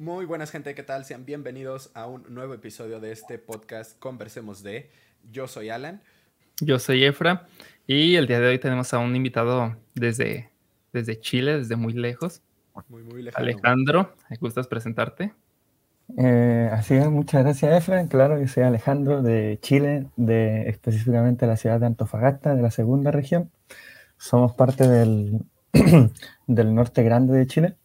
Muy buenas gente, ¿qué tal? Sean bienvenidos a un nuevo episodio de este podcast Conversemos de. Yo soy Alan. Yo soy Efra y el día de hoy tenemos a un invitado desde, desde Chile, desde muy lejos. Muy, muy lejos. Alejandro, ¿me gustas presentarte? Eh, así es, muchas gracias Efra. Claro, yo soy Alejandro de Chile, de específicamente la ciudad de Antofagasta, de la segunda región. Somos parte del, del norte grande de Chile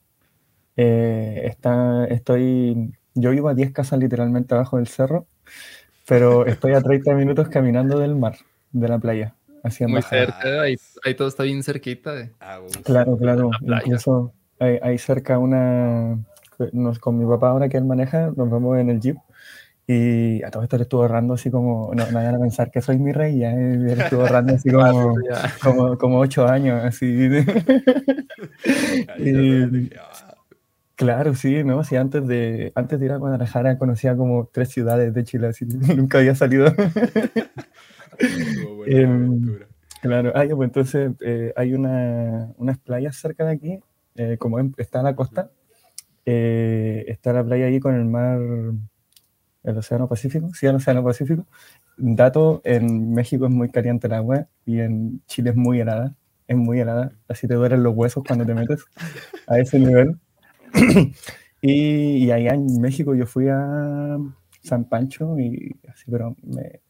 eh, está, estoy, yo vivo a 10 casas literalmente abajo del cerro, pero estoy a 30 minutos caminando del mar, de la playa. Hacia Muy cerca, ahí, todo está bien cerquita. De, claro, claro. Incluso hay, cerca una, nos, con mi papá ahora que él maneja, nos vamos en el jeep. Y a todo esto le estuvo ahorrando así como, no, no vayan a pensar que soy mi rey, ya le estuvo ahorrando así como, como, como, ocho años, así. y, Claro, sí, ¿no? Sí, antes de, antes de ir a Guadalajara conocía como tres ciudades de Chile, así nunca había salido. Em, claro, ah, pues entonces eh, hay una, unas playas cerca de aquí, eh, como está la costa, eh, está la playa ahí con el mar, el Océano Pacífico, sí, el Océano Pacífico. Dato, en México es muy caliente el agua y en Chile es muy helada, es muy helada, así te duelen los huesos cuando te metes a ese nivel. y, allá en México yo fui a San Pancho y así, pero me,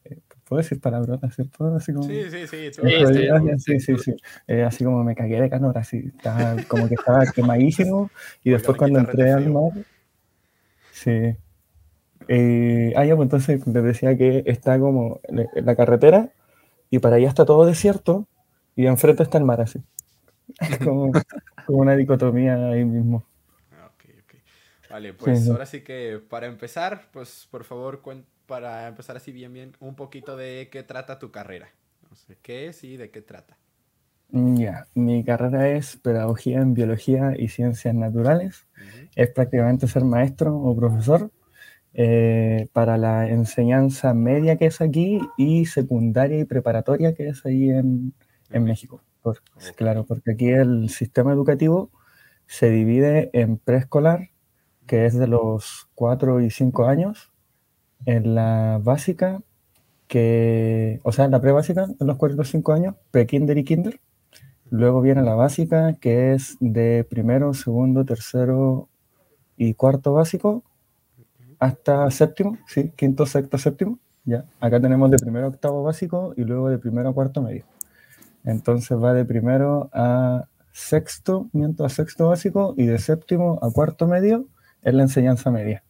¿Puedo decir palabrotas, cierto? Así como, sí, sí, sí. sí, sí, sí. Eh, así como me cagué de calor, así. Estaba, como que estaba quemadísimo. Y después cuando entré al mar... Sí. Eh, ah, ya, pues entonces les decía que está como la carretera y para allá está todo desierto y enfrente está el mar, así. como, como una dicotomía ahí mismo. Vale, pues ahora sí que para empezar, pues por favor, para empezar así bien, bien, un poquito de qué trata tu carrera. No sé, ¿Qué es y de qué trata? Mm, ya, mi carrera es Pedagogía en Biología y Ciencias Naturales. Es prácticamente ser maestro o profesor eh, para la enseñanza media que es aquí y secundaria y preparatoria que es ahí en, en México. Claro, porque aquí el sistema educativo se divide en preescolar, que es de los 4 y 5 años, en la básica, que, o sea, en la pre-básica, en los 4 y los 5 años, pre-kinder y kinder. Luego viene la básica, que es de primero, segundo, tercero y cuarto básico, hasta séptimo, sí, quinto, sexto, séptimo. Ya, acá tenemos de primero octavo básico y luego de primero a cuarto medio. Entonces va de primero a sexto, mientras a sexto básico y de séptimo a cuarto medio es la enseñanza media.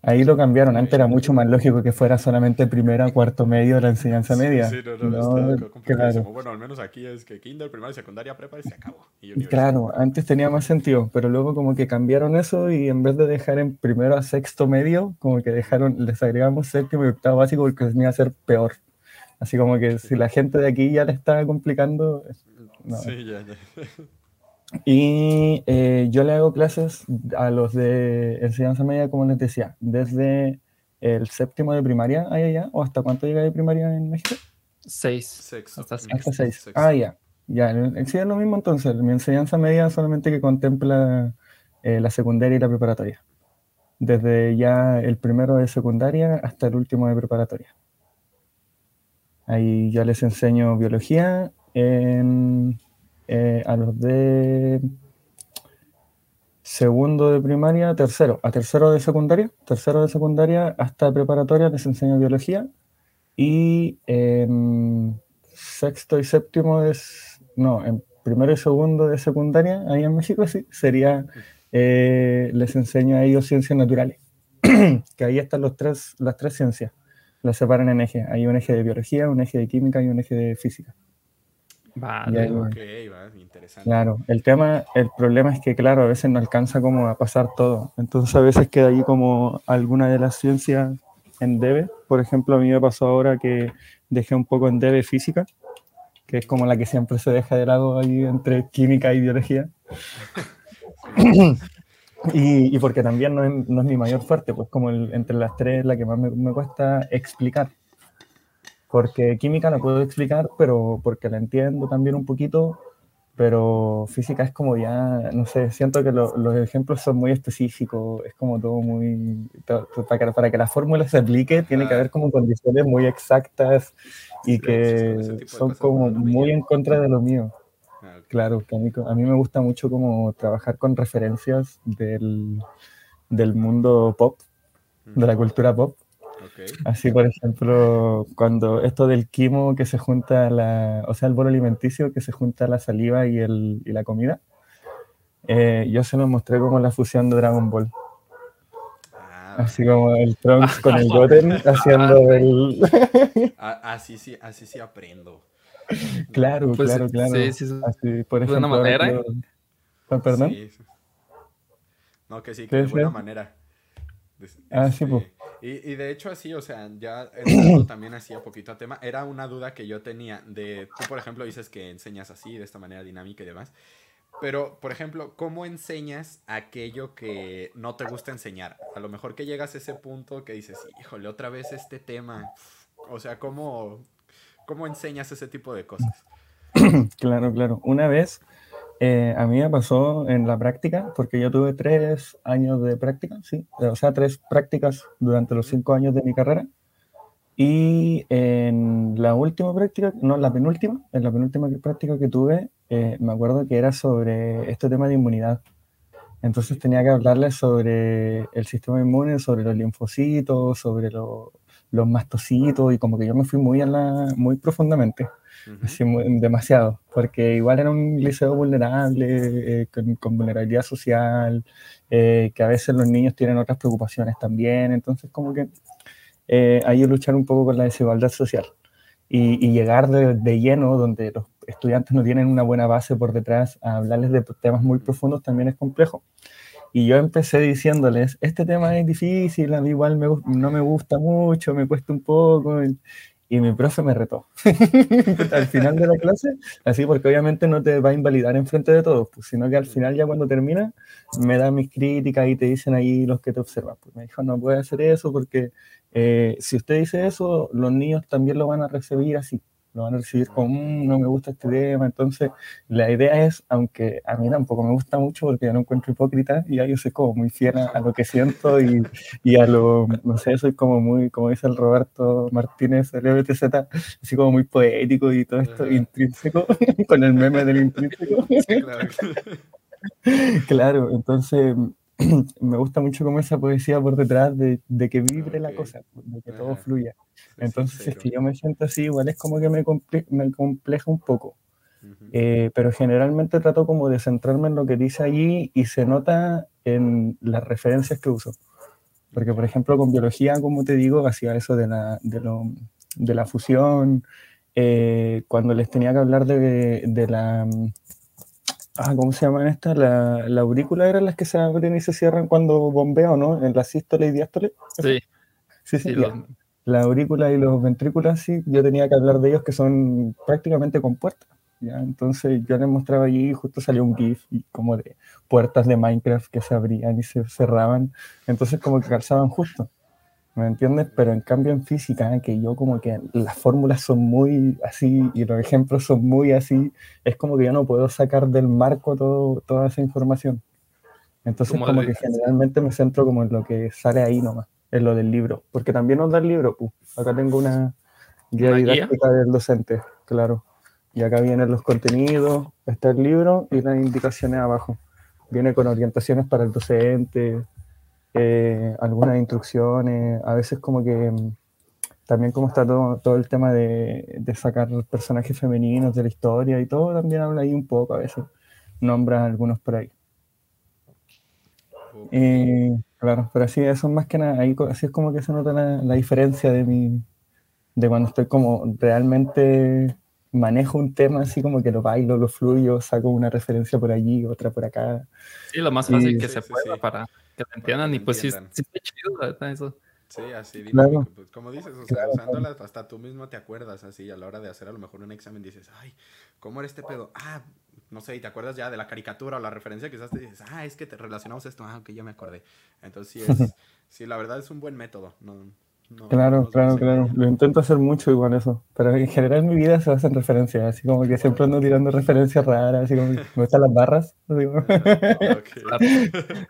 Ahí lo cambiaron. Antes era mucho más lógico que fuera solamente primera, cuarto medio de la enseñanza media. Sí, no, no, claro. Bueno, al menos aquí es que kinder, primaria, secundaria, prepa y se acabó. claro, antes tenía más sentido, pero luego como que cambiaron eso y en vez de dejar en primero a sexto medio, como que dejaron, les agregamos séptimo y octavo básico porque tenía a ser peor. Así como que si la gente de aquí ya le estaba complicando... Sí, ya, ya. Y eh, yo le hago clases a los de enseñanza media, como les decía, desde el séptimo de primaria allá, o hasta cuánto llega de primaria en México? Seis. hasta seis. Ah, ya. Ya, sí es lo mismo entonces. Mi enseñanza media solamente que contempla eh, la secundaria y la preparatoria. Desde ya el primero de secundaria hasta el último de preparatoria. Ahí ya les enseño biología en eh, a los de segundo de primaria, tercero, a tercero de secundaria, tercero de secundaria hasta preparatoria les enseño biología. Y en sexto y séptimo es, no, en primero y segundo de secundaria, ahí en México sí, sería, eh, les enseño a ellos ciencias naturales, que ahí están los tres, las tres ciencias, las separan en eje, hay un eje de biología, un eje de química y un eje de física. Vale, interesante. Claro, el tema, el problema es que, claro, a veces no alcanza como a pasar todo. Entonces a veces queda ahí como alguna de las ciencias en debe. Por ejemplo, a mí me pasó ahora que dejé un poco en debe física, que es como la que siempre se deja de lado ahí entre química y biología. y, porque también no es, no es, mi mayor fuerte, pues como entre las tres la que más me, me cuesta explicar porque química no puedo explicar, pero porque la entiendo también un poquito, pero física es como ya, no sé, siento que los ejemplos son muy específicos, es como todo muy, para, que, para que la fórmula se aplique tiene que haber como condiciones muy exactas y que son como muy en contra de lo mío. Ah, claro, que a mí, a mí me gusta mucho como trabajar con referencias del, del mundo pop, de la cultura pop. Así, por ejemplo, cuando esto del quimo que se junta, la, o sea, el bolo alimenticio que se junta la saliva y, el, y la comida, eh, yo se lo mostré como la fusión de Dragon Ball. Ah, así como el Trunks con el Goten haciendo el... Ah, así sí, así sí aprendo. Claro, pues, claro, claro. Sí, sí, así, por ejemplo, ¿De buena manera? ¿Perdón? No, que sí, que de buena manera. Ah, sí, pues. Y, de hecho así, o sea, ya también hacía poquito a tema, era una duda que yo tenía de, tú por ejemplo dices que enseñas así, de esta manera dinámica y demás, pero por ejemplo, ¿cómo enseñas aquello que no te gusta enseñar? A lo mejor que llegas a ese punto que dices, híjole, otra vez este tema, o sea, ¿cómo, cómo enseñas ese tipo de cosas? Claro, claro. Una vez eh, a mí me pasó en la práctica, porque yo tuve tres años de práctica, sí, o sea, tres prácticas durante los cinco años de mi carrera. Y en la última práctica, no, la penúltima, en la penúltima práctica que tuve, eh, me acuerdo que era sobre este tema de inmunidad. Entonces tenía que hablarles sobre el sistema inmune, sobre los linfocitos, sobre los mastocitos, y como que yo me fui muy, a la, muy profundamente demasiado, porque igual era un liceo vulnerable, eh, con, vulnerabilidad social, eh, que a veces los niños tienen otras preocupaciones también, entonces como que eh, hay que luchar un poco con la desigualdad social y, llegar de, lleno, donde los estudiantes no tienen una buena base por detrás, a hablarles de temas muy profundos también es complejo. Y yo empecé diciéndoles, este tema es difícil, a mí igual no me gusta mucho, me cuesta un poco. Y mi profe me retó al final de la clase, así porque obviamente no te va a invalidar en frente de todos, pues, sino que al final ya cuando termina me dan mis críticas y te dicen ahí los que te observan. Pues me dijo, no puede hacer eso porque eh, si usted dice eso, los niños también lo van a recibir así lo van a recibir como, mm, no me gusta este tema. Entonces, la idea es, aunque a mí tampoco me gusta mucho porque yo no encuentro hipócrita, y yo soy como muy fiel a, lo que siento y, y, a lo, no sé, soy como muy, como dice el Roberto Martínez, el BTZ, así como muy poético y todo esto intrínseco, con el meme del intrínseco. claro, entonces me gusta mucho como esa poesía por detrás de, de que vibre la cosa, de que todo fluya. Entonces, si yo me siento así, igual es como que me, me compleja un poco. Eh, pero generalmente trato como de centrarme en lo que dice allí y se nota en las referencias que uso. Porque, por ejemplo, con biología, como te digo, hacía eso de la, de lo, de la fusión, eh, cuando les tenía que hablar de, de la Ah, ¿cómo se llaman estas? La, la, aurícula eran las que se abren y se cierran cuando bombeo, ¿no? En la sístole y diástole. Sí. Sí, sí. La aurícula y los ventrículos, sí, yo tenía que hablar de ellos que son prácticamente con puertas. ¿ya? Entonces yo les mostraba allí y justo salió un GIF como de puertas de Minecraft que se abrían y se cerraban. Entonces como que calzaban justo. ¿Me entiendes? Pero en cambio en física, que yo como que las fórmulas son muy así y los ejemplos son muy así, es como que yo no puedo sacar del marco todo, toda esa información. Entonces como que generalmente me centro como en lo que sale ahí nomás, en lo del libro, porque también nos da el libro, acá tengo una guía didáctica del docente, claro, y acá vienen los contenidos, está el libro y las indicaciones abajo. Viene con orientaciones para el docente, eh, algunas instrucciones, a veces como que mm, también como está todo, todo el tema de, de, sacar personajes femeninos de la historia y todo, también habla ahí un poco, a veces nombra algunos por ahí. claro, pero así, eso más que nada, ahí así es como que se nota la, la diferencia de mi, de cuando estoy como realmente manejo un tema así como que lo bailo, lo fluyo, saco una referencia por allí, otra por acá. Sí, lo más fácil que se pueda para que te entiendan y pues sí, sí está chido eso. Sí, así dinámico, pues, como dices, o sea, usándolas hasta tú mismo te acuerdas así a la hora de hacer a lo mejor un examen dices, ay, ¿cómo era este pedo? Ah, no sé, y te acuerdas ya de la caricatura o la referencia que usaste y dices, ah, es que te relacionamos esto, ah, ok, ya me acordé. Entonces sí es, sí, la verdad es un buen método, no, claro, claro, claro. Lo intento hacer mucho igual eso. Pero en general mi vida se basa en referencias. Así como que siempre ando tirando referencias raras. Así como que me gustan las barras.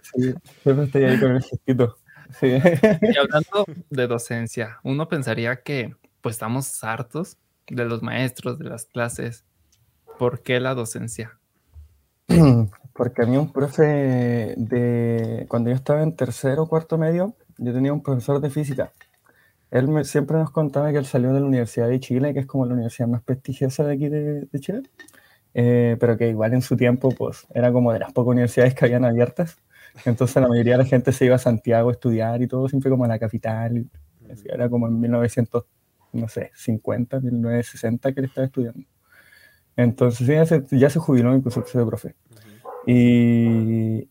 sí, siempre estoy ahí con el gestito. Sí. Y hablando de docencia, uno pensaría que pues estamos hartos de los maestros, de las clases. ¿Por qué la docencia? Porque a mí un profe de... Cuando yo estaba en tercero o cuarto medio, yo tenía un profesor de física. Él me, siempre nos contaba que él salió de la Universidad de Chile, que es como la universidad más prestigiosa de aquí de, Chile, eh, pero que igual en su tiempo pues era como de las pocas universidades que habían abiertas. Entonces la mayoría de la gente se iba a Santiago a estudiar y todo, siempre como a la capital. Era como en 1950, 1960 que él estaba estudiando. Entonces ya se, ya se jubiló incluso de profe. Y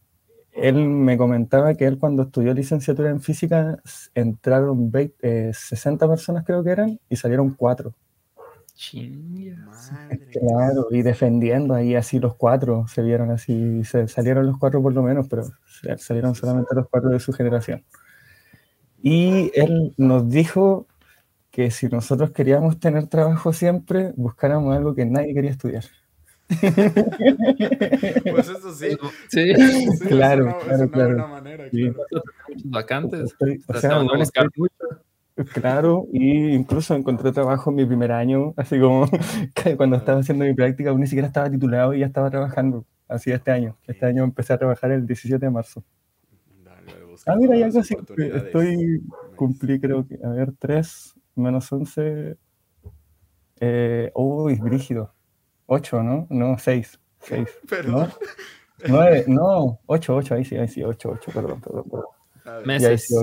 él me comentaba que él cuando estudió licenciatura en física entraron 60 eh, personas creo que eran y salieron 4. Claro, y defendiendo ahí así los cuatro, se vieron así, se salieron los cuatro por lo menos, pero salieron solamente los cuatro de su generación. Y él nos dijo que si nosotros queríamos tener trabajo siempre, buscáramos algo que nadie quería estudiar. Pues eso sí. Sí, claro, claro, claro. Manera, Vacantes. o sea, Claro, y incluso encontré trabajo en mi primer año, así como cuando estaba haciendo mi práctica, aún ni siquiera estaba titulado y ya estaba trabajando, así este año. Este año empecé a trabajar el 17 de marzo. ah, mira, ya casi estoy, cumplí creo que, a ver, 3 menos 11, eh, uy, brígido, 8, ¿no? No, 6, 6. Perdón. ¿no? 9, no, 8, 8, ahí sí, ahí sí, 8, 8, perdón, perdón, perdón. Meses.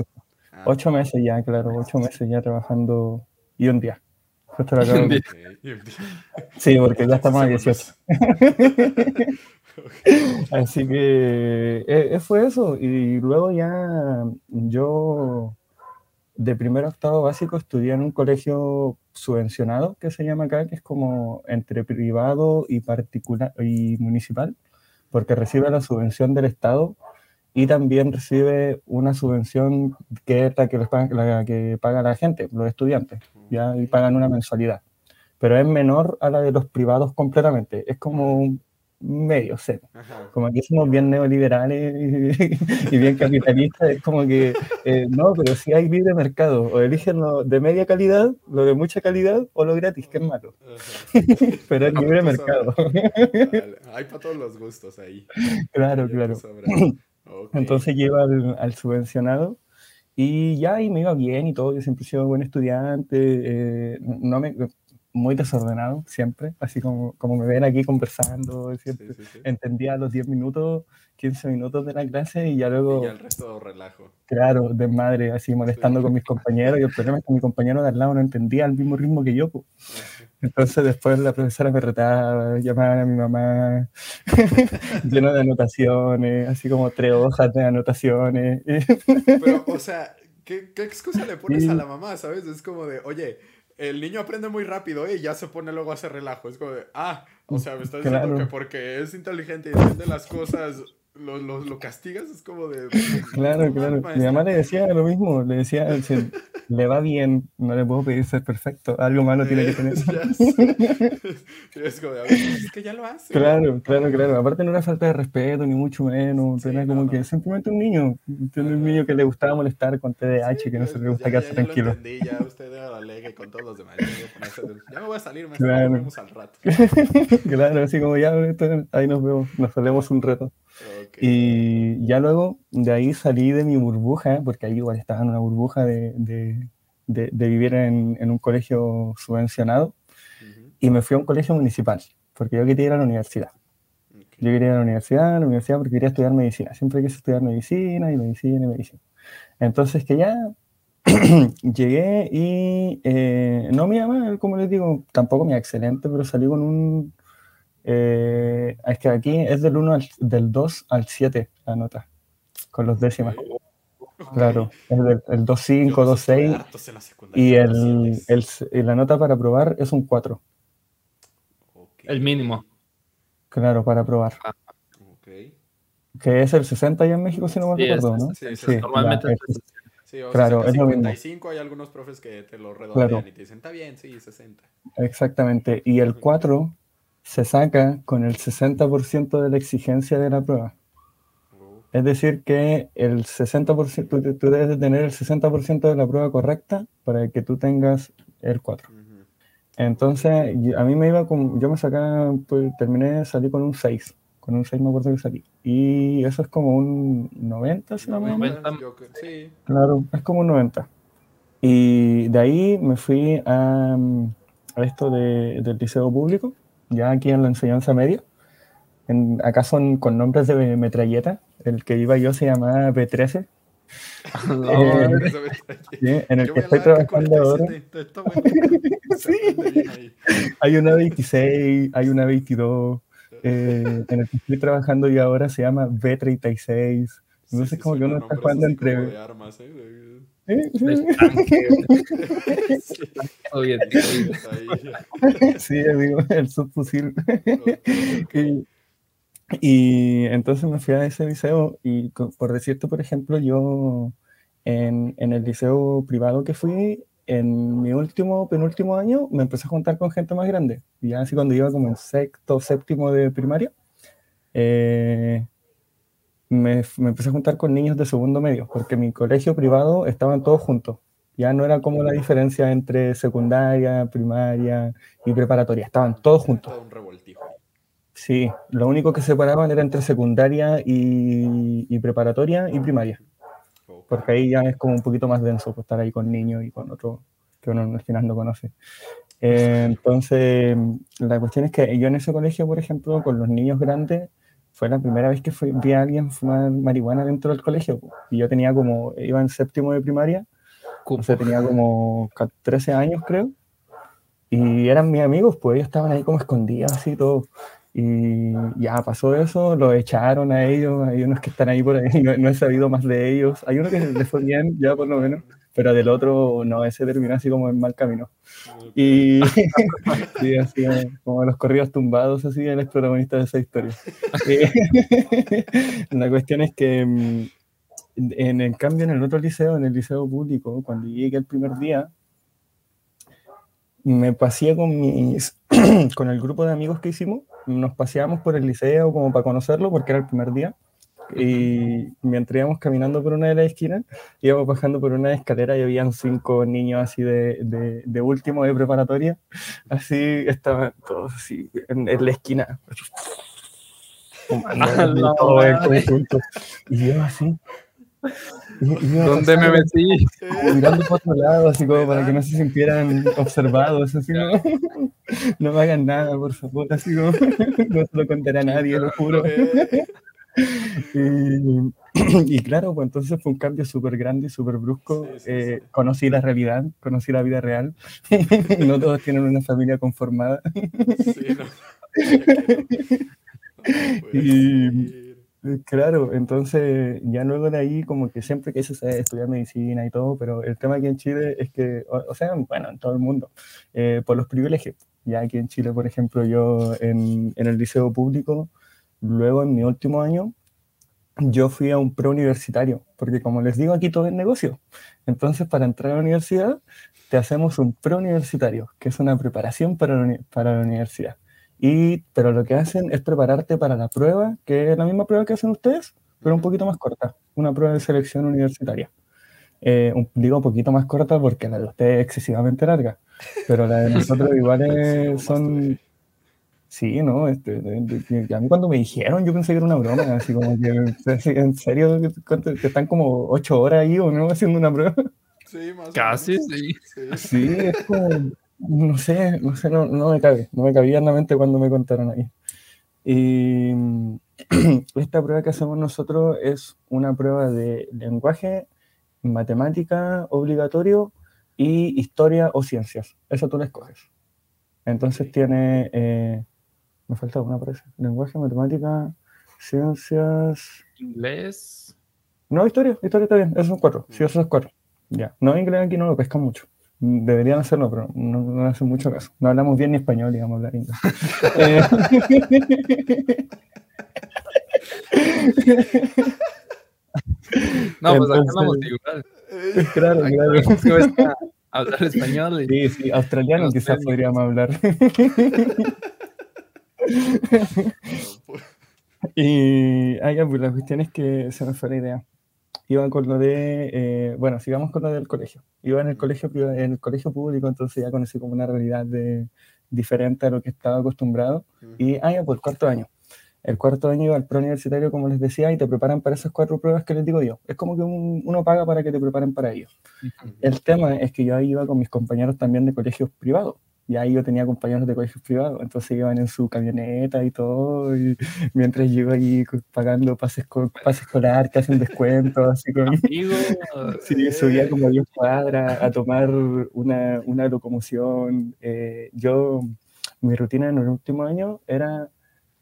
Ah. Ocho meses ya, claro, ocho meses ya trabajando y un día. Justo Sí, porque ya estamos a 18. Así que eh, fue eso. Y luego ya yo de primero a octavo básico estudié en un colegio subvencionado que se llama acá, que es como entre privado y particular y municipal, porque recibe la subvención del Estado y también recibe una subvención que es la que, paga, la que paga la gente, los estudiantes, ya y pagan una mensualidad. Pero es menor a la de los privados completamente. Es como medio cero. Como aquí somos bien neoliberales y, bien capitalistas, es como que eh, no, pero si hay libre mercado, o eligen lo de media calidad, lo de mucha calidad o lo gratis, que es malo. pero es libre mercado. Hay para todos los gustos ahí. Claro, claro. Entonces lleva al, subvencionado y ya y me iba bien y todo. Yo siempre he sido buen estudiante, eh, no me, muy desordenado siempre, así como, como me ven aquí conversando, siempre entendía los 10 minutos, 15 minutos de la clase y ya luego... Y el resto relajo. Claro, desmadre, así molestando con mis compañeros y el problema es que mi compañero de al lado no entendía al mismo ritmo que yo. Entonces después la profesora me retaba, llamaba a mi mamá, lleno de anotaciones, así como tres hojas de anotaciones. Pero, o sea, ¿qué, qué excusa le pones a la mamá, sabes? Es como de, oye, el niño aprende muy rápido ¿eh? y ya se pone luego a hacer relajo. Es como de, ah, o sea, me estás diciendo que porque es inteligente y entiende las cosas lo, lo, lo, castigas, es como de... Claro, claro. Mi mamá le decía lo mismo, le decía, si le va bien, no le puedo pedir ser perfecto, algo malo tiene que tener. es como de, es que ya lo hace. Claro, claro, claro. Aparte no era falta de respeto, ni mucho menos, era como que simplemente un niño, un niño que le gustaba molestar con TDAH, que no se le gusta quedarse tranquilo. Ya lo entendí, ya usted alegre con todos los demás. Ya me voy a salir, me claro. vemos al rato. claro, así como ya, ahí nos vemos, nos salemos un rato. Y ya luego de ahí salí de mi burbuja, porque ahí igual estaba en una burbuja de, de, de, vivir en, en, un colegio subvencionado, y me fui a un colegio municipal, porque yo quería ir a la universidad. Yo quería ir a la universidad, a la universidad porque quería estudiar medicina. Siempre quise estudiar medicina y medicina y medicina. Entonces que ya llegué y eh, no me llama, como les digo, tampoco me excelente, pero salí con un eh, es que aquí es del 1 del 2 al 7 la nota, con los décimas. Claro, es del el 2.5, 2.6 y el, el, la nota para probar es un 4. El mínimo. Claro, para probar. Ah. Que es el 60 ya en México, si no me acuerdo, ¿no? Sí, sí, normalmente Sí, o claro, 55 hay algunos profes que te lo redondean y te dicen, está bien, sí, 60. Exactamente. Y el 4 se saca con el 60% de la exigencia de la prueba. Es decir, que el 60%, tú, tú debes de tener el 60% de la prueba correcta para que tú tengas el 4. Entonces, a mí me iba con, yo me sacaba, pues terminé, salí con un 6. Con un 6 me acuerdo que salí. Y eso es como un 90, si no me Sí. Claro, es como un 90. Y de ahí me fui a, a esto de, del liceo público ya aquí en la enseñanza media. En, acá son con nombres de metralleta. El que iba yo se llamaba B13. Eh, en el que estoy trabajando ahora. Hay una 26, hay una 22. Eh, en el que estoy trabajando yo ahora se llama B36. Entonces, como que uno está jugando entre. Armas, ¿eh? Sí, digo, el subfusil. y, entonces me fui a ese liceo y por decirte, por ejemplo, yo en, en, el liceo privado que fui, en mi último, penúltimo año, me empecé a juntar con gente más grande. Y ya así cuando iba como en sexto, séptimo de primaria, eh, me, empecé a juntar con niños de segundo medio, porque mi colegio privado estaban todos juntos. Ya no era como la diferencia entre secundaria, primaria y preparatoria, estaban todos juntos. Sí, lo único que separaban era entre secundaria y, preparatoria y primaria. Porque ahí ya es como un poquito más denso pues, estar ahí con niños y con otros que uno al final no conoce. Eh, entonces, la cuestión es que yo en ese colegio, por ejemplo, con los niños grandes, fue la primera vez que vi a alguien fumar marihuana dentro del colegio. Y yo tenía como, iba en séptimo de primaria, o sea, tenía como 13 años creo. Y eran mis amigos, pues ellos estaban ahí como escondidos así todo. Y ya pasó eso, lo echaron a ellos, hay unos que están ahí por ahí, no, he sabido más de ellos. Hay uno que les fue bien, ya por lo menos, pero del otro no, ese terminó así como en mal camino. Y sí, así como los corridos tumbados, así, él es protagonista de esa historia. la cuestión es que mm, en el cambio en el otro liceo, en el liceo público, cuando llegué el primer día, me pasé con mis con el grupo de amigos que hicimos nos paseamos por el liceo como para conocerlo, porque era el primer día. Y mientras íbamos caminando por una de las esquinas, íbamos bajando por una escalera y habían cinco niños así de, de, último de preparatoria. Así estaban todos así en, la esquina. Y yo así, ¿Dónde me metí? Mirando por otro lado, así como para que no se sintieran observados, así no, no me hagan nada, por favor, así como no se lo contaré a nadie, lo juro. Y, claro, pues entonces fue un cambio súper grande y súper brusco. Eh, conocí la realidad, conocí la vida real. no todos tienen una familia conformada. Sí, no. y, Claro, entonces ya luego de ahí como que siempre quise estudiar medicina y todo, pero el tema aquí en Chile es que, o, sea, bueno, en todo el mundo, eh, por los privilegios. Ya aquí en Chile, por ejemplo, yo en, en el liceo público, luego en mi último año, yo fui a un preuniversitario, porque como les digo, aquí todo es negocio. Entonces, para entrar a la universidad, te hacemos un preuniversitario, que es una preparación para para la universidad. Y, pero lo que hacen es prepararte para la prueba, que es la misma prueba que hacen ustedes, pero un poquito más corta, una prueba de selección universitaria. Eh, un, digo un poquito más corta porque la de ustedes es excesivamente larga, pero la de nosotros igual son... Sí, ¿no? Este, a mí cuando me dijeron yo pensé que era una broma, así como que, en serio, que están como ocho horas ahí o no haciendo una prueba. Sí, más Casi, sí. Sí, es como, no sé, no sé, no, me cabe, no me cabía en la mente cuando me contaron ahí. Y esta prueba que hacemos nosotros es una prueba de lenguaje, matemática obligatorio y historia o ciencias. Eso tú la escoges. Entonces tiene, eh, me falta una parece, lenguaje, matemática, ciencias. Inglés. No, historia, historia está bien, esos son cuatro. Sí, esos son cuatro. Ya. No, inglés aquí no lo pescan mucho. Deberían hacerlo, pero no, no hacen mucho caso. No hablamos bien ni español, digamos, hablar inglés. No, pues acá hablamos igual. Claro, claro. Hablar español. Sí, sí, australiano quizás podríamos hablar. y ah, pues la cuestión es que se me fue la idea. Iba con lo de, eh, bueno, sigamos con lo del colegio. Iba en el colegio, en el colegio público, entonces ya conocí como una realidad de, diferente a lo que estaba acostumbrado. Y, ah, ya, pues cuarto año. El cuarto año iba al preuniversitario, como les decía, y te preparan para esas cuatro pruebas que les digo yo. Es como que uno paga para que te preparen para ello. El tema es que yo ahí iba con mis compañeros también de colegios privados. Y ahí yo tenía compañeros de colegios privados, entonces iban en su camioneta y todo, y mientras yo ahí pagando pases, pases escolar que hacen descuentos, así con... sí, subía como 10 cuadras a tomar una, una locomoción. Eh, yo, mi rutina en el último año era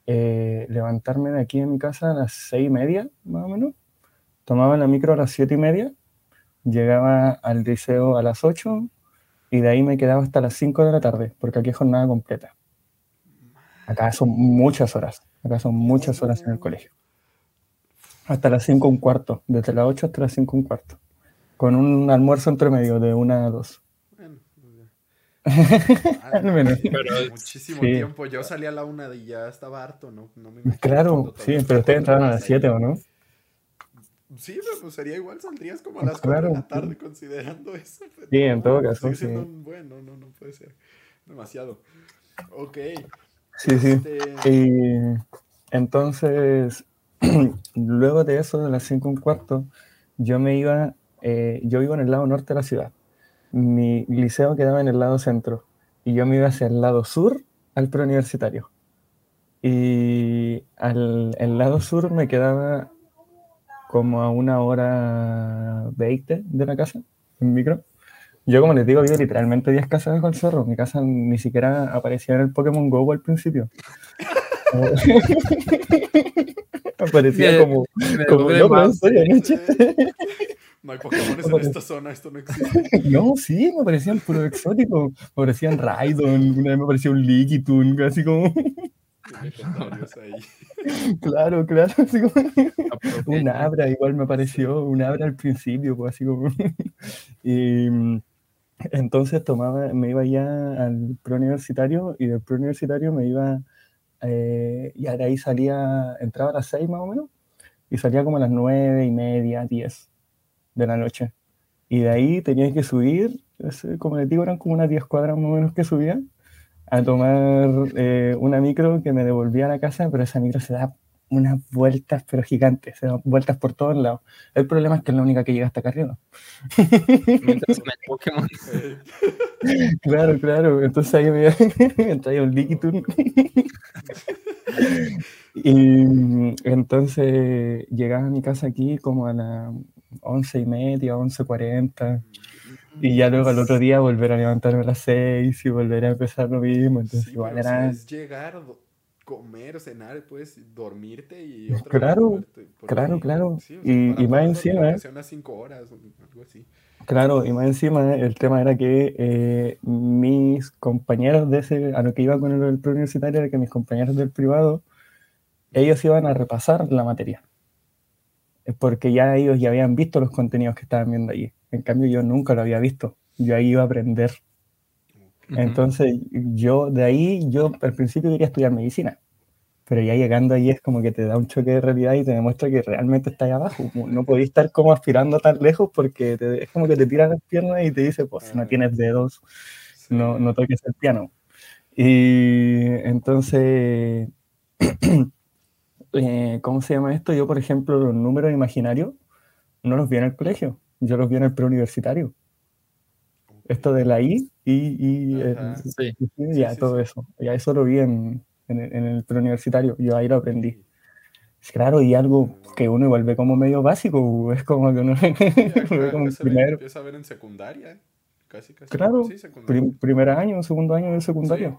eh, levantarme de aquí en mi casa a las seis y media, más o menos. Tomaba la micro a las siete y media, llegaba al liceo a las 8 y de ahí me quedaba hasta las 5 de la tarde, porque aquí es jornada completa. Acá son muchas horas, acá son muchas horas en el colegio. Hasta las 5 un cuarto, desde las 8 hasta las 5 un cuarto, con un almuerzo entre medio de una a dos. pero muchísimo tiempo. Yo salí a la una y ya estaba harto, ¿no? claro, sí, pero ustedes entraron a las 7 o no? Sí, pero pues sería igual, saldrías como a las 4 de la tarde considerando eso. sí, en todo caso. Sí. bueno, no, no puede ser. Demasiado. Ok. Sí, sí. Este y entonces, luego de eso, de las 5 un cuarto, yo me iba, eh, yo vivo en el lado norte de la ciudad mi liceo quedaba en el lado centro y yo me iba hacia el lado sur al preuniversitario. Y al el lado sur me quedaba como a una hora veinte de la casa, en micro. Yo, como les digo, vivo literalmente 10 casas bajo el cerro. Mi casa ni siquiera aparecía en el Pokémon Go al principio. aparecía como, como no hay Pokémon en esta zona, esto no existe. No, sí, me parecían puro exótico. Me parecían Raidon, una vez me parecía un Lickitung, así como. Claro, claro, así como un Abra, igual me pareció, un Abra al principio, pues así como. Y entonces tomaba, me iba ya al preuniversitario y del preuniversitario me iba, eh, y de ahí salía, entraba a las seis más o menos, y salía como a las nueve y media, diez de la noche. Y de ahí tenía que subir, como les digo, eran como unas 10 cuadras más o menos que subía, a tomar eh, una micro que me devolvía a la casa, pero esa micro se da unas vueltas, pero gigantes, se da vueltas por todos lados. El problema es que es la única que llega hasta acá arriba. claro, claro. Entonces ahí me, traía un Liquitun. y entonces llegaba a mi casa aquí como a las once y media, once cuarenta. Y ya luego al otro día volver a levantarme a las seis y volver a empezar lo mismo. Entonces igual era... Es llegar, comer, cenar, pues dormirte y Claro, claro, claro. y, y más encima... ¿eh? Unas cinco horas, algo así. Claro, y más encima el tema era que eh, mis compañeros de ese, a lo que iba con el, el preuniversitario era que mis compañeros del privado, ellos iban a repasar la materia. Porque ya ellos ya habían visto los contenidos que estaban viendo allí. En cambio yo nunca lo había visto. Yo ahí iba a aprender. Entonces yo de ahí, yo al principio quería estudiar medicina pero ya llegando ahí es como que te da un choque de realidad y te demuestra que realmente estás ahí abajo. No podías estar como aspirando tan lejos porque es como que te tiran las piernas y te dice, pues si no tienes dedos, no, no toques el piano. Y entonces, eh, ¿cómo se llama esto? Yo, por ejemplo, los números imaginarios no los vi en el colegio, yo los vi en el preuniversitario. Esto de la I y, y, ya todo eso. Ya eso lo vi en, en el, en el preuniversitario. Yo ahí lo aprendí. Claro, y algo que uno igual ve como medio básico, es como que uno ve como primero. Empieza a ver en secundaria, casi, casi. Claro, primer año, segundo año de secundaria.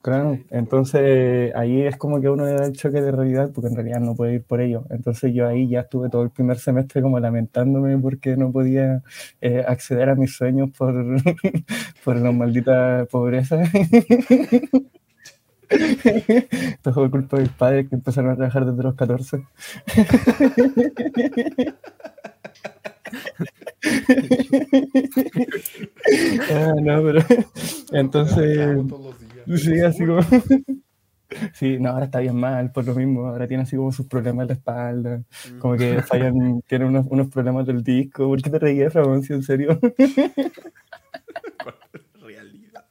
Claro, entonces ahí es como que uno le da el choque de realidad porque en realidad no puede ir por ello. Entonces yo ahí ya estuve todo el primer semestre como lamentándome porque no podía eh, acceder a mis sueños por, por la maldita pobreza. Esto fue culpa de mis padres que empezaron a trabajar desde los 14. ah, no, pero entonces sí, así como sí, no, ahora está bien mal por lo mismo, ahora tiene así como sus problemas de la espalda, como que fallan, tiene unos, unos problemas del disco, ¿por qué te reías, Fragoncio, en serio? Realidad.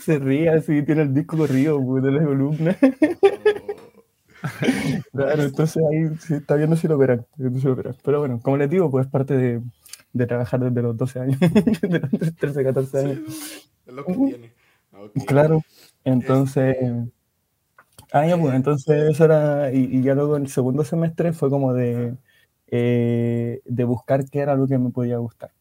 Se ríe así, tiene el disco corrido de la columna. claro, entonces ahí sí, está viendo si lo verán, Pero bueno, como les digo, pues es parte de, de trabajar desde los 12 años, de los 13, 14 años. es lo que tiene. Claro, entonces... Ah, ya, pues, entonces eso era, y, ya luego en el segundo semestre fue como de, eh, de buscar qué era lo que me podía gustar,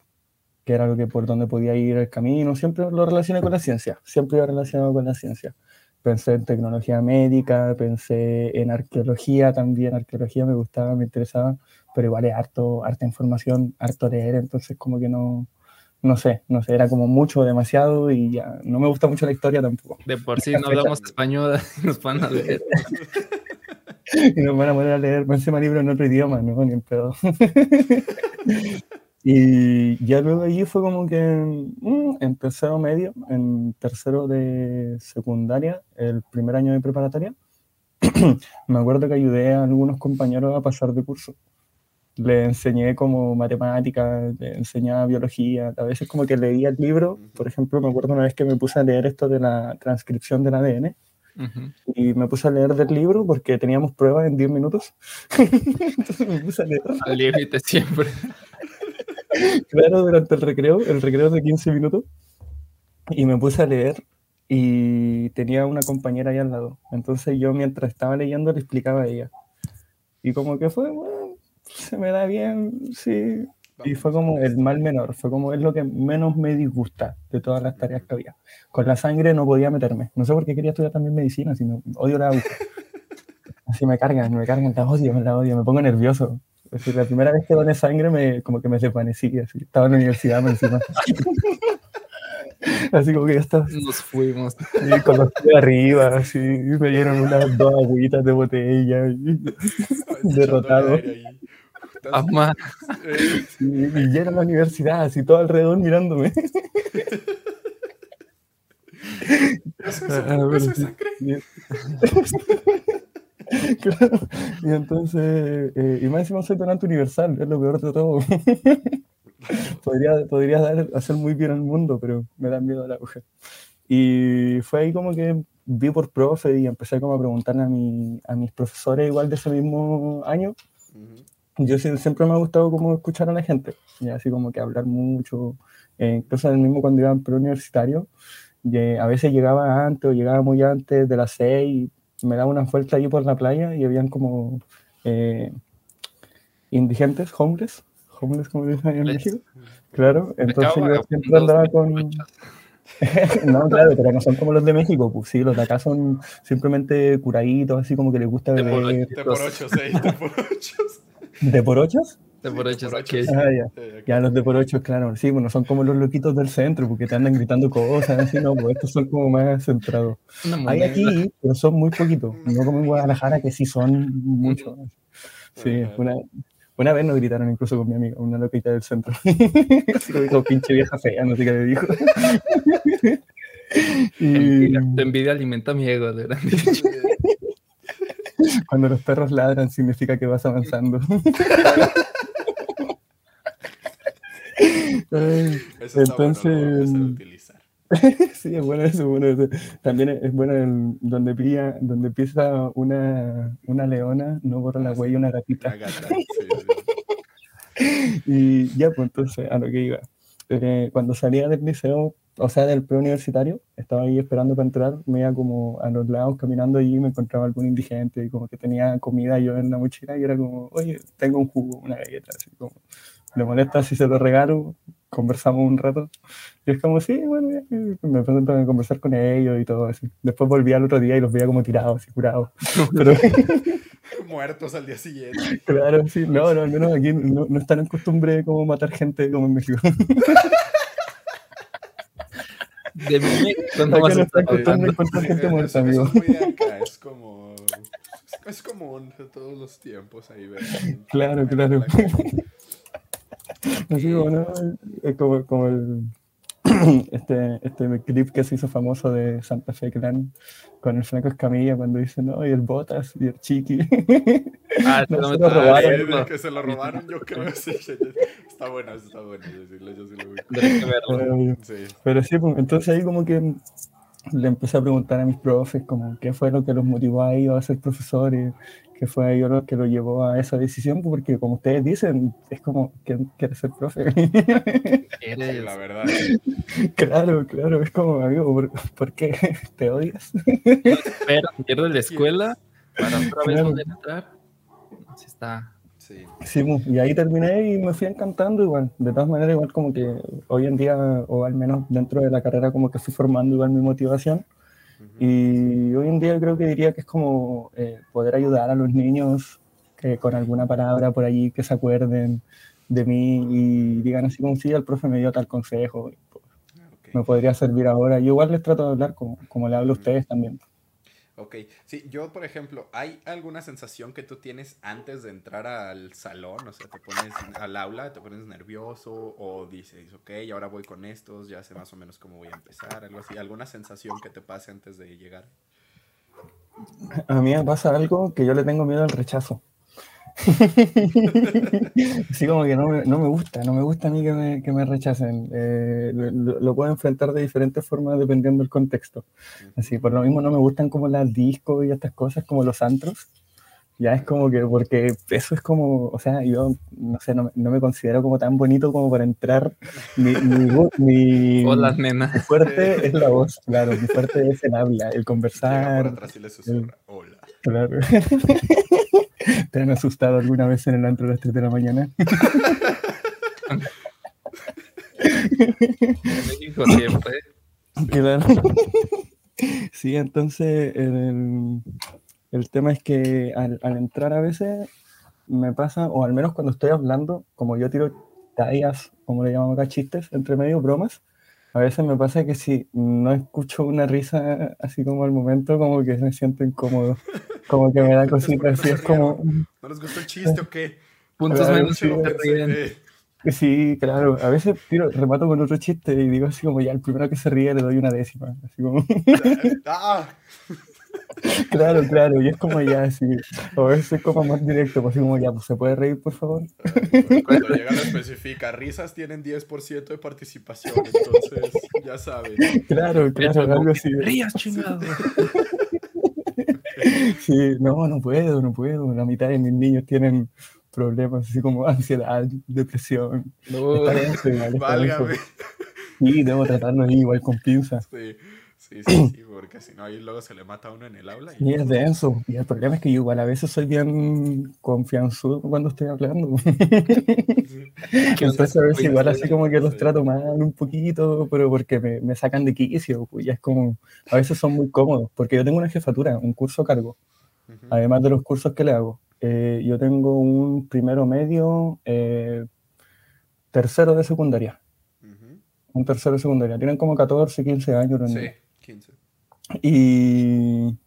qué era lo que por donde podía ir el camino, siempre lo relacioné con la ciencia, siempre lo relacionado con la ciencia. Pensé en tecnología médica, pensé en arqueología también, arqueología me gustaba, me interesaba, pero igual es harto, harta información, harto leer, entonces como que no, no sé, no sé, era como mucho, demasiado y ya no me gusta mucho la historia tampoco. De por sí no hablamos español nos van a leer. y nos van a poner a leer encima libro en otro idioma, no, ni en pedo. y ya luego allí fue como que mm, en tercero medio, en tercero de secundaria, el primer año de preparatoria, me acuerdo que ayudé a algunos compañeros a pasar de curso. Le enseñé como matemáticas, le enseñaba biología, a veces como que leía el libro, por ejemplo, me acuerdo una vez que me puse a leer esto de la transcripción del ADN, y me puse a leer del libro porque teníamos pruebas en 10 minutos, entonces me puse a leer. Al límite siempre. claro, durante el recreo, el recreo de 15 minutos, y me puse a leer y tenía una compañera ahí al lado, entonces yo mientras estaba leyendo le explicaba a ella. Y como que fue, bueno, se me da bien, sí. Y fue como el mal menor, fue como es lo que menos me disgusta de todas las tareas que había. Con la sangre no podía meterme. No sé por qué quería estudiar también medicina, sino odio la aguja. Así me cargan, me cargan, la odio, me la odio, me pongo nervioso. Es decir, la primera vez que doné sangre me, como que me desvanecí, así. Estaba en la universidad encima. así como que ya estaba. Nos fuimos. Y con los pies arriba, así. Me dieron unas dos agüitas de botella. derrotado. Sí, y lleno la universidad, así todo alrededor mirándome. Ah, claro. Y entonces, eh, y más encima soy donante universal, es lo peor de todo. podría podría dar, hacer muy bien al mundo, pero me da miedo a la aguja. Y fue ahí como que vi por profe y empecé como a preguntarle a, mi, a mis profesores igual de ese mismo año yo siempre me ha gustado como escuchar a la gente, y así como que hablar mucho, eh, incluso mismo cuando iba en preuniversitario, a veces llegaba antes o llegaba muy antes de las seis, me daba una vuelta ahí por la playa y habían como eh, indigentes, homeless, homeless como dicen en México, claro, entonces yo siempre andaba con... no, claro, pero no son como los de México, pues sí, los de acá son simplemente curaditos, así como que les gusta beber. De por ocho, seis, de por ocho. ¿De por ochos? De por ochos, aquí. Ah, ya. ya. los de por ochos, claro. Sí, bueno, son como los loquitos del centro, porque te andan gritando cosas, así, no, pues estos son como más centrados. Hay aquí, pero son muy poquitos. No como en Guadalajara, que sí son muchos. Sí, una, una vez nos gritaron incluso con mi amiga, una loquita del centro. así dijo, pinche vieja fea, no sé qué le dijo. y... Tu envidia alimenta mi ego, de verdad. Cuando los perros ladran significa que vas avanzando. Entonces, sí, es bueno eso, bueno También es bueno donde pilla, donde empieza una, una leona, no borra la huella una gatita. y ya, pues entonces, a lo que iba. Eh, cuando salía del liceo, o sea, del preuniversitario, estaba ahí esperando para entrar, me iba como a los lados caminando allí y me encontraba algún indigente y como que tenía comida yo en la mochila y era como, oye, tengo un jugo, una galleta, así como, le molesta si se lo regalo, conversamos un rato. Y es como, sí, bueno, me presento a conversar con ellos y todo así. Después volví al otro día y los veía como tirados y curados. Pero... Muertos al día siguiente. Claro, sí, no, no, al menos aquí no, no están en costumbre como matar gente como en México. de mí, cuando vas a estar contando encontrar gente muerta, amigo. Es como. Es común de todos los tiempos ahí ver. Claro, claro. Así como, Es como, como el, este, este clip que se hizo famoso de Santa Fe Clan con el Franco Escamilla cuando dice, no, y el Botas y el Chiqui. Ah, no, se lo robaron. que se lo robaron, yo creo. Sí, está bueno, está bueno decirlo, yo sí lo vi. Pero, sí. pero sí, pues, entonces ahí como que le empecé a preguntar a mis profes como qué fue lo que los motivó a ellos a ser profesores, qué fue ellos lo que lo llevó a esa decisión, porque como ustedes dicen, es como que quiere ser profe. Eres... la verdad. Claro, claro, es como, amigo, ¿por, qué te odias? Pero pierdo la escuela para otra vez poder entrar. Así está. Sí. sí, y ahí terminé y me fui encantando igual. De todas maneras, igual como que hoy en día, o al menos dentro de la carrera, como que fui formando igual mi motivación. Y hoy en día creo que diría que es como eh, poder ayudar a los niños que con alguna palabra por allí que se acuerden de mí y digan así como si el profe me dio tal consejo, pues, me podría servir ahora. Yo igual les trato de hablar como, como le hablo a ustedes también. Ok, sí, yo por ejemplo, ¿hay alguna sensación que tú tienes antes de entrar al salón? O sea, te pones al aula, te pones nervioso o dices, ok, ahora voy con estos, ya sé más o menos cómo voy a empezar, algo así. ¿Alguna sensación que te pase antes de llegar? A mí me pasa algo que yo le tengo miedo al rechazo. Así como que no me, no me, gusta, no me gusta a mí que me, que me rechacen. Eh, lo, puedo enfrentar de diferentes formas dependiendo del contexto. Así, por lo mismo no me gustan como las discos y estas cosas, como los antros. Ya es como que, porque eso es como, o sea, yo no sé, no, no me considero como tan bonito como para entrar. Mi, mi, Hola, nena. fuerte es la voz, claro, mi fuerte es el habla, el conversar. Por atrás y le susurra, hola. Claro. ¿Te han asustado alguna vez en el antro a las 3 de la mañana? México siempre. Claro. Sí, entonces el, el tema es que al, al, entrar a veces me pasa, o al menos cuando estoy hablando, como yo tiro tallas, como le llamamos acá, chistes, entre medio bromas, a veces me pasa que si no escucho una risa así como al momento, como que me siento incómodo. Como que me da cositas así, es como... ¿No les gustó el chiste o qué? Puntos menos sí, sí, claro. A veces tiro, remato con otro chiste y digo así como ya, el primero que se ríe le doy una décima. Así como... ¡Ah! Claro, claro, y es como ya así, a veces como más directo, pues así como ya, pues se puede reír, por favor. Cuando llega la especifica, risas tienen 10% de participación, entonces ya saben. Claro, claro, algo así. Rías, chingado. Sí, no, no puedo, no puedo. La mitad de mis niños tienen problemas así como ansiedad, depresión. No, válgame. Sí, debo tratarlo igual con pinzas. Sí. Sí, sí, sí, porque si no, ahí luego se le mata a uno en el aula. Y, es denso. Y el problema es que yo igual a veces soy bien confianzudo cuando estoy hablando. Entonces a veces igual así como que los trato mal un poquito, pero porque me, me sacan de quicio. Pues ya es como, a veces son muy cómodos, porque yo tengo una jefatura, un curso a cargo, además de los cursos que le hago. Eh, yo tengo un primero medio, eh, tercero de secundaria. Un tercero de secundaria. Tienen como 14, 15 años. Sí. Y,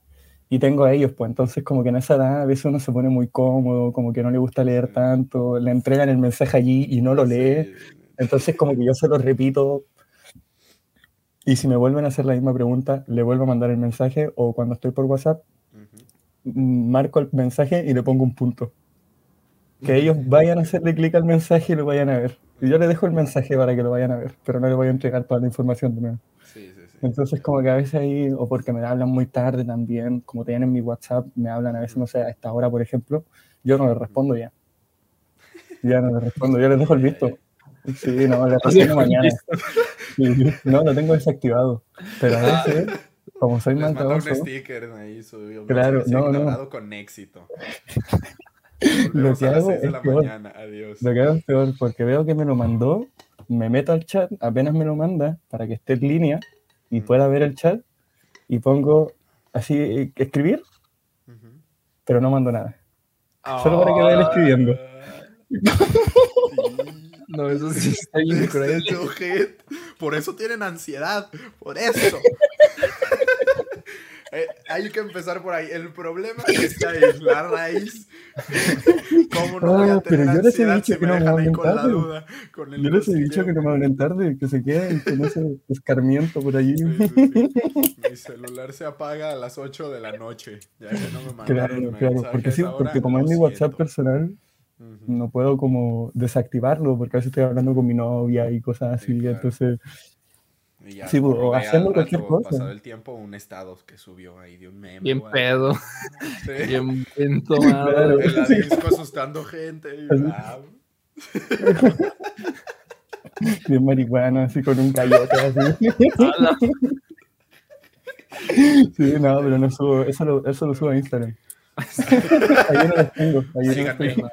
y tengo a ellos, pues entonces como que en esa edad a veces uno se pone muy cómodo, como que no le gusta leer tanto, le entregan el mensaje allí y no lo lee, entonces como que yo se lo repito y si me vuelven a hacer la misma pregunta, le vuelvo a mandar el mensaje o cuando estoy por WhatsApp, marco el mensaje y le pongo un punto. Que ellos vayan a hacerle clic al mensaje y lo vayan a ver. Y yo le dejo el mensaje para que lo vayan a ver, pero no le voy a entregar toda la información de nuevo. Entonces, como que a veces ahí, o porque me hablan muy tarde también, como tienen mi WhatsApp, me hablan a veces, no sé, a esta hora, por ejemplo, yo no les respondo ya. Ya no les respondo, yo les dejo el visto. Sí, no, les respondo mañana. no, lo tengo desactivado. Pero a veces, como soy más un sticker ahí, subió, claro, no, no. con éxito. lo que hago es peor. Lo que hago es peor, porque veo que me lo mandó, me meto al chat, apenas me lo manda, para que esté en línea, y pueda ver el chat y pongo así, escribir, pero no mando nada. Solo para que vayan ah. escribiendo. No, eso sí está bien cruel. Por eso tienen ansiedad. Por eso. Eh, hay que empezar por ahí. El problema está ahí, la raíz. ¿Cómo no voy a tener pero yo les he dicho que no me hablen tarde. yo les he dicho que no me hablen tarde, que se queden con ese escarmiento por allí. Mi celular se apaga a las 8 de la noche. Ya que no me claro, claro, porque sí, porque como es mi WhatsApp personal, no puedo como desactivarlo, porque a veces estoy hablando con mi novia y cosas así, entonces sí, o haciendo cualquier cosa. Pasado el tiempo, un estado que subió ahí de un meme. Bien pedo. Bien, bien tomado. En la disco asustando gente. bien marihuana, así con un cayote así. sí, no, pero no subo. Eso lo, eso lo subo a Instagram. ahí no los tengo. Síganme. No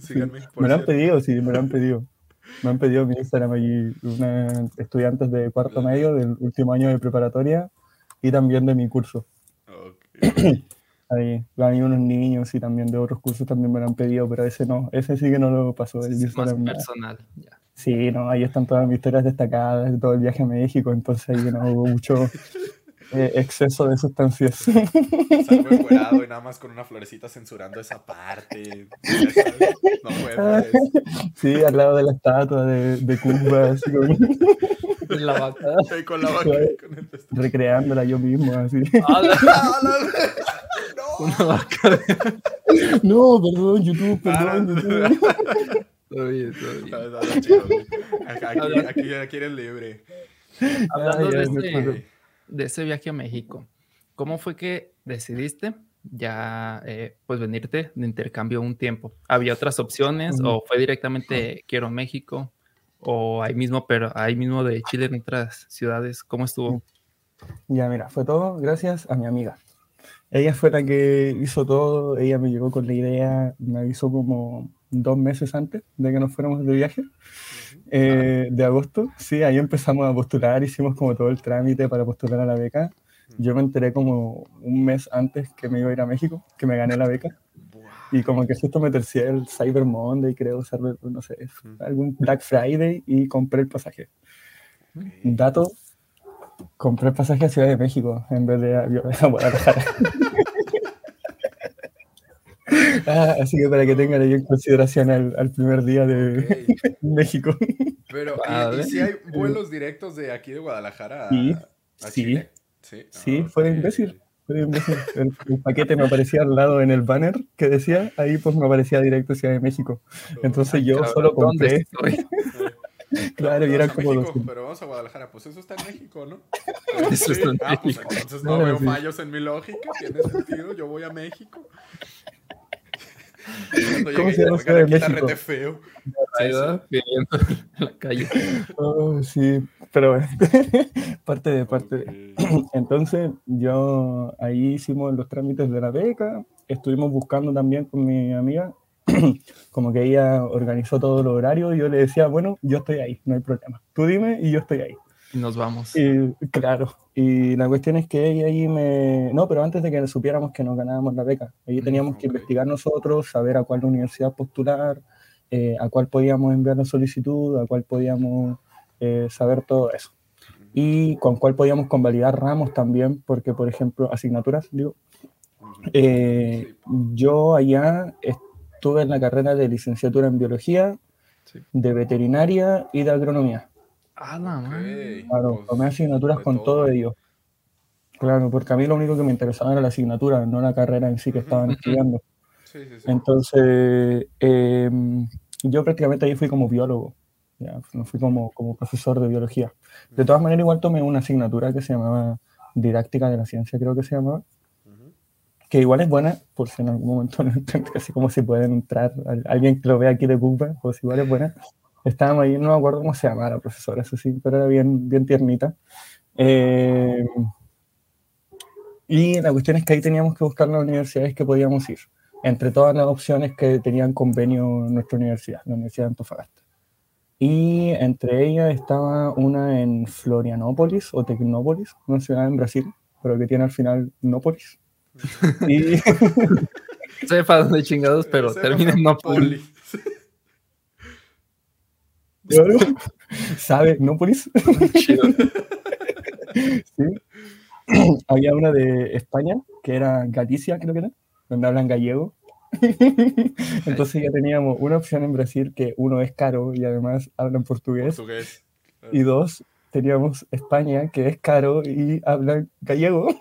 síganme me lo han pedido, sí, me lo han pedido. Me han pedido mi Instagram allí estudiantes de cuarto medio del último año de preparatoria y también de mi curso. Okay. Ahí, hay unos niños y también de otros cursos también me lo han pedido, pero ese no, ese sí que no lo pasó. El es más personal, ya. Sí, no, ahí están todas mis historias destacadas de todo el viaje a México, entonces ahí no hubo mucho, eh, exceso de sustancias. Salgo encuerado y nada más con una florecita censurando esa parte. No puedo. Sí, al lado de la estatua de, de Kumba, así con... la vaca. con la vaca. Recreándola yo mismo, así. Ah, no. Una vaca. No, perdón, YouTube, perdón, YouTube. Todo bien, todo bien. Aquí, aquí, aquí eres libre. Hablando de ese de ese viaje a México, ¿cómo fue que decidiste ya eh, pues venirte de intercambio un tiempo? ¿Había otras opciones o fue directamente quiero México o ahí mismo, pero ahí mismo de Chile en otras ciudades? ¿Cómo estuvo? Ya, mira, fue todo gracias a mi amiga. Ella fue la que hizo todo, ella me llegó con la idea, me avisó como dos meses antes de que nos fuéramos de viaje. Eh, de agosto, sí, ahí empezamos a postular, hicimos como todo el trámite para postular a la beca. Yo me enteré como un mes antes que me iba a ir a México, que me gané la beca. Y como que justo me tercié el Cyber Monday, creo, no sé, algún Black Friday y compré el pasaje. Dato, compré el pasaje a Ciudad de México en vez de a, a Guadalajara. Ah, así que para que tengan ahí en consideración al, primer día de México. Pero, ¿y, si hay vuelos directos de aquí de Guadalajara a, sí, Chile? Sí, sí, fue de imbécil. Fue imbécil. El, paquete me aparecía al lado en el banner que decía, ahí pues me aparecía directo Ciudad de México. Entonces yo solo compré. Claro, y era como México, Pero vamos a Guadalajara, pues eso está en México, ¿no? Eso está en ah, pues México. entonces no, veo fallos en mi lógica, tiene sentido, yo voy a México. ¿Cómo se llama Ciudad de México? feo. la calle. Oh, sí, pero parte de parte. Entonces, yo ahí hicimos los trámites de la beca, estuvimos buscando también con mi amiga, como que ella organizó todo el horario y yo le decía, bueno, yo estoy ahí, no hay problema. Tú dime y yo estoy ahí. Nos vamos. Y, claro, y la cuestión es que ella ahí me... No, pero antes de que supiéramos que nos ganábamos la beca, ahí mm, teníamos que investigar nosotros, saber a cuál universidad postular, eh, a cuál podíamos enviar la solicitud, a cuál podíamos eh, saber todo eso. Y con cuál podíamos convalidar ramos también, porque, por ejemplo, asignaturas, digo. Eh, yo allá estuve en la carrera de licenciatura en biología, de veterinaria y de agronomía. Ah, no, Claro, pues, tomé asignaturas con todo. ello. Claro, porque a mí lo único que me interesaba era la asignatura, no la carrera en sí que estaban estudiando. Sí, sí, sí. Entonces, em, yo prácticamente ahí fui como biólogo, ya, no fui como, como profesor de biología. De todas maneras, igual tomé una asignatura que se llamaba Didáctica de la Ciencia, creo que se llamaba, que igual es buena, por si en algún momento no así como si pueden entrar, alguien que lo vea aquí de Cuba, pues igual es buena. Estábamos ahí, no me acuerdo cómo se llamaba la profesora, eso sí, pero era bien, bien tiernita. Eh, y la cuestión es que ahí teníamos que buscar las universidades que podíamos ir, entre todas las opciones que tenían convenio nuestra universidad, la Universidad de Antofagasta. Y entre ellas estaba una en Florianópolis o Tecnópolis, una ciudad en Brasil, pero que tiene al final Nópolis. y... Sepa dónde chingados, pero termina en Nópolis. ¿Sabe? ¿No por eso? ¿Sí? Había una de España, que era Galicia, creo que era, donde hablan gallego. Entonces ya teníamos una opción en Brasil que uno es caro y además hablan portugués. portugués. Y dos, teníamos España que es caro y hablan gallego.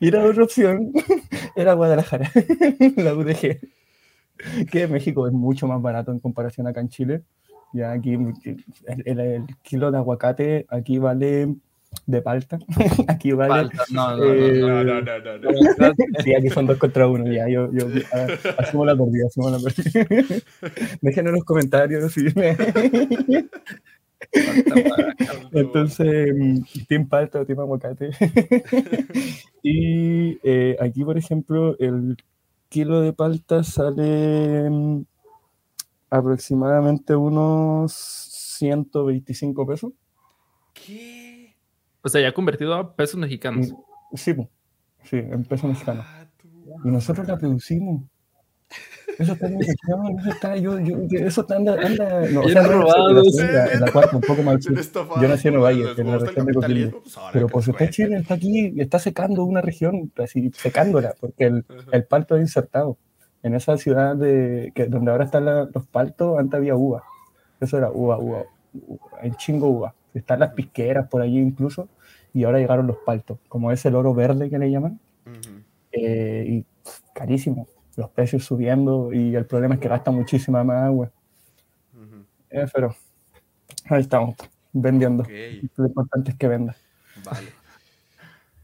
y la otra opción era Guadalajara, la UDG. Que México es mucho más barato en comparación acá en Chile. Ya aquí el kilo de aguacate aquí vale de palta. aquí vale. No, no, eh, no, no, no, no, no, Sí, aquí son dos contra uno. Ya, yo, yo asumo la perdida, asumo la perdida. Déjenme en los comentarios me... Entonces, Team Palta o Team Aguacate. y eh, aquí, por ejemplo, el kilo de palta sale mm, aproximadamente unos 125 pesos. ¿Qué? O sea, ya convertido a pesos mexicanos. Sí, sí, en pesos mexicanos. Ah, y nosotros la producimos. Eso está en región, eso está, yo, yo, eso está, anda, anda, no, o sea, robado, en la cuarta, un poco más Yo nací en Ovalle, en la región de Coquimbo. Pues Pero pues usted Chile está aquí, está secando una región, así, secándola, porque el, el palto es insertado. En esa ciudad de, que, donde ahora están los paltos, antes había uva. Eso era uva, uva, uva, en chingo uva. Están las pisqueras por allí incluso, y ahora llegaron los paltos, como es el oro verde que le llaman, eh, y carísimo, los precios subiendo, y el problema es que gasta muchísima más agua. Eh, pero ahí estamos, vendiendo. Lo importante es que venda. Vale.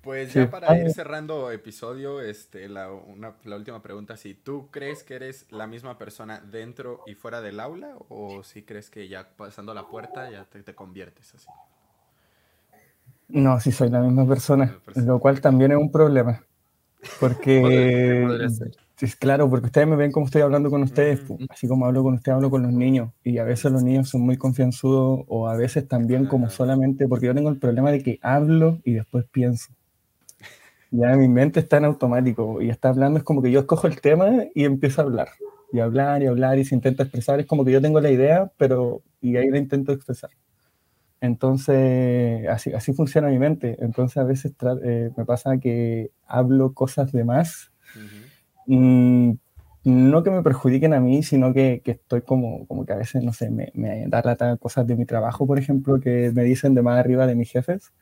Pues ya para ir cerrando episodio, este, la, última pregunta, si tú crees que eres la misma persona dentro y fuera del aula o si crees que ya pasando la puerta ya te, conviertes así. No, si soy la misma persona, lo cual también es un problema. Porque, es claro, porque ustedes me ven como estoy hablando con ustedes, así como hablo con ustedes, hablo con los niños, y a veces los niños son muy confianzudos, o a veces también como solamente, porque yo tengo el problema de que hablo y después pienso. Ya mi mente está en automático y está hablando, es como que yo escojo el tema y empiezo a hablar. Y hablar y hablar y se intenta expresar. Es como que yo tengo la idea, pero y ahí la intento expresar. Entonces, así, así funciona mi mente. Entonces, a veces eh, me pasa que hablo cosas de más. Mm, no que me perjudiquen a mí, sino que, que, estoy como, como que a veces, no sé, me, me da lata cosas de mi trabajo, por ejemplo, que me dicen de más arriba de mis jefes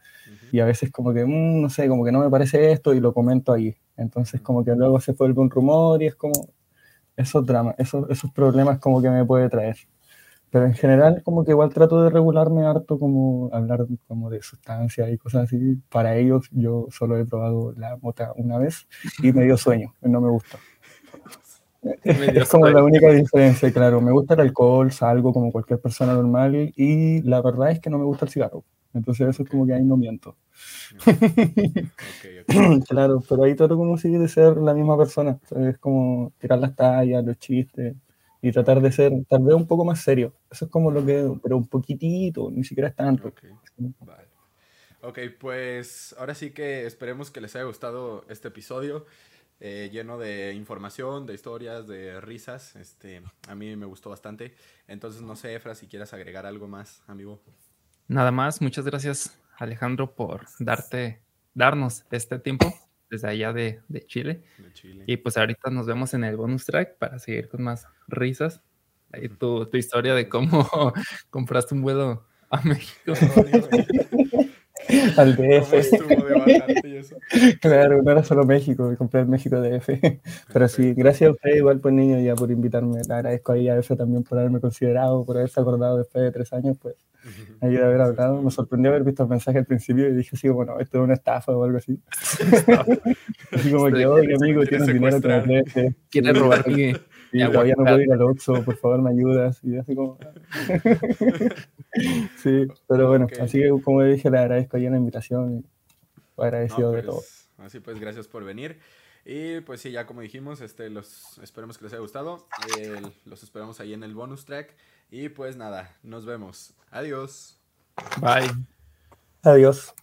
y a veces como que, mm, no sé, como que no me parece esto y lo comento ahí. Entonces como que luego se vuelve un rumor y es como esos dramas, esos, esos problemas como que me puede traer. Pero en general como que igual trato de regularme harto como hablar como de sustancias y cosas así. Para ellos yo solo he probado la mota una vez y me dio sueño, no me gusta. es como la única diferencia, claro. Me gusta el alcohol, salgo como cualquier persona normal y la verdad es que no me gusta el cigarro. Entonces eso es como que ahí no miento. claro, pero ahí trato como si de ser la misma persona. Es como tirar las tallas, los chistes y tratar de ser tal vez un poco más serio. Eso es como lo que, pero un poquitito, ni siquiera es tanto. Vale. Ok, pues ahora sí que esperemos que les haya gustado este episodio. Eh, lleno de información, de historias, de risas. Este, a mí me gustó bastante. Entonces, no sé, Efra, si quieras agregar algo más, amigo. Nada más, muchas gracias, Alejandro, por darte, darnos este tiempo desde allá de, Chile. Y pues ahorita nos vemos en el bonus track para seguir con más risas. Ahí tu, tu historia de cómo compraste un vuelo a México. al DF. Claro, no era solo México, compré el México DF. Pero sí, gracias a usted igual pues niño ya por invitarme. Le agradezco ahí a eso también por haberme considerado, por haberse acordado después de tres años, pues ayuda a haber hablado. Me sorprendió haber visto el mensaje al principio y dije así, bueno, esto es una estafa o algo así. así como que, oye amigo, tienes dinero que Quieres robar y todavía no puedo ir al Oxxo, por favor me ayudas. Y así como... sí, pero bueno, así que como dije, le agradezco ahí la invitación y agradecido de pues, todo. Así pues, gracias por venir. Y pues sí, ya como dijimos, este, los esperemos que les haya gustado. los esperamos ahí en el bonus track. Y pues nada, nos vemos. Adiós. Bye. Adiós.